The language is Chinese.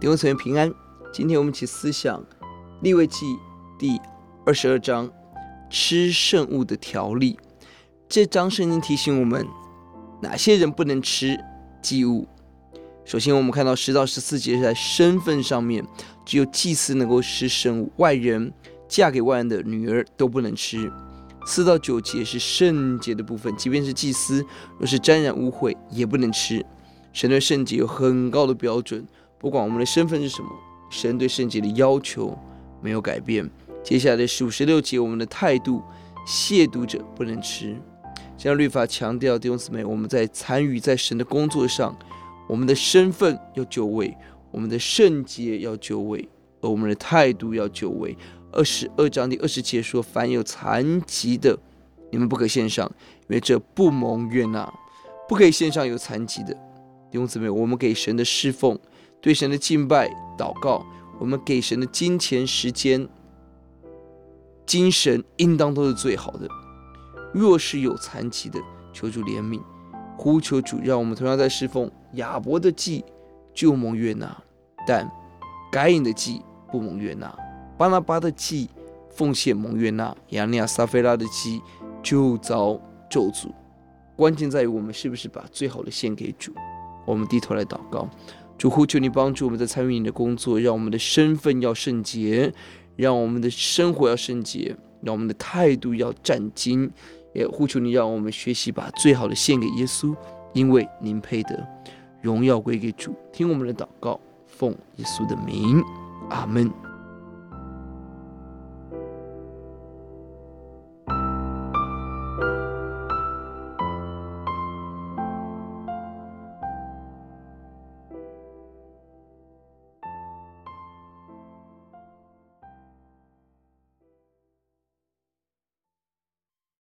弟兄姊妹平安。今天我们一起思想利未记第二十二章吃圣物的条例。这章圣经提醒我们哪些人不能吃祭物。首先，我们看到十到十四节是在身份上面，只有祭司能够吃圣物，外人嫁给外人的女儿都不能吃。四到九节是圣洁的部分，即便是祭司，若是沾染污秽，也不能吃。神对圣洁有很高的标准，不管我们的身份是什么，神对圣洁的要求没有改变。接下来的十五、十六节，我们的态度，亵渎者不能吃。这样律法强调弟兄姊妹，我们在参与在神的工作上，我们的身份要就位，我们的圣洁要就位，而我们的态度要就位。二十二章第二十节说：“凡有残疾的，你们不可献上，因为这不蒙悦纳，不可以献上有残疾的。”弟兄姊妹，我们给神的侍奉、对神的敬拜、祷告，我们给神的金钱、时间、精神，应当都是最好的。若是有残疾的，求主怜悯，呼求主，让我们同样在侍奉亚伯的祭就蒙悦纳，但该隐的祭不蒙悦纳。巴拿巴的祭奉献蒙悦纳，亚尼亚撒非拉的祭就遭咒诅。关键在于我们是不是把最好的献给主。我们低头来祷告，主呼求你帮助我们在参与你的工作，让我们的身份要圣洁，让我们的生活要圣洁，让我们的态度要战兢。也呼求你让我们学习把最好的献给耶稣，因为您配得荣耀归给主。听我们的祷告，奉耶稣的名，阿门。